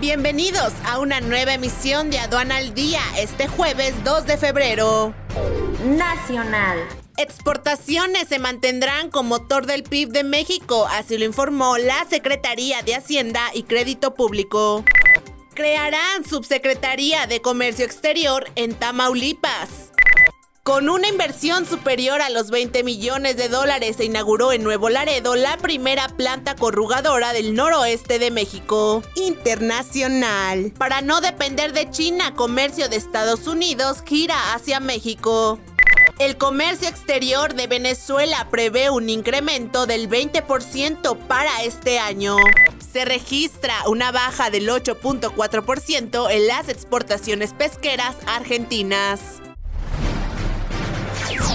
Bienvenidos a una nueva emisión de Aduana al Día este jueves 2 de febrero. Nacional. Exportaciones se mantendrán como motor del PIB de México, así lo informó la Secretaría de Hacienda y Crédito Público. Crearán Subsecretaría de Comercio Exterior en Tamaulipas. Con una inversión superior a los 20 millones de dólares se inauguró en Nuevo Laredo la primera planta corrugadora del noroeste de México. Internacional. Para no depender de China, comercio de Estados Unidos gira hacia México. El comercio exterior de Venezuela prevé un incremento del 20% para este año. Se registra una baja del 8.4% en las exportaciones pesqueras argentinas.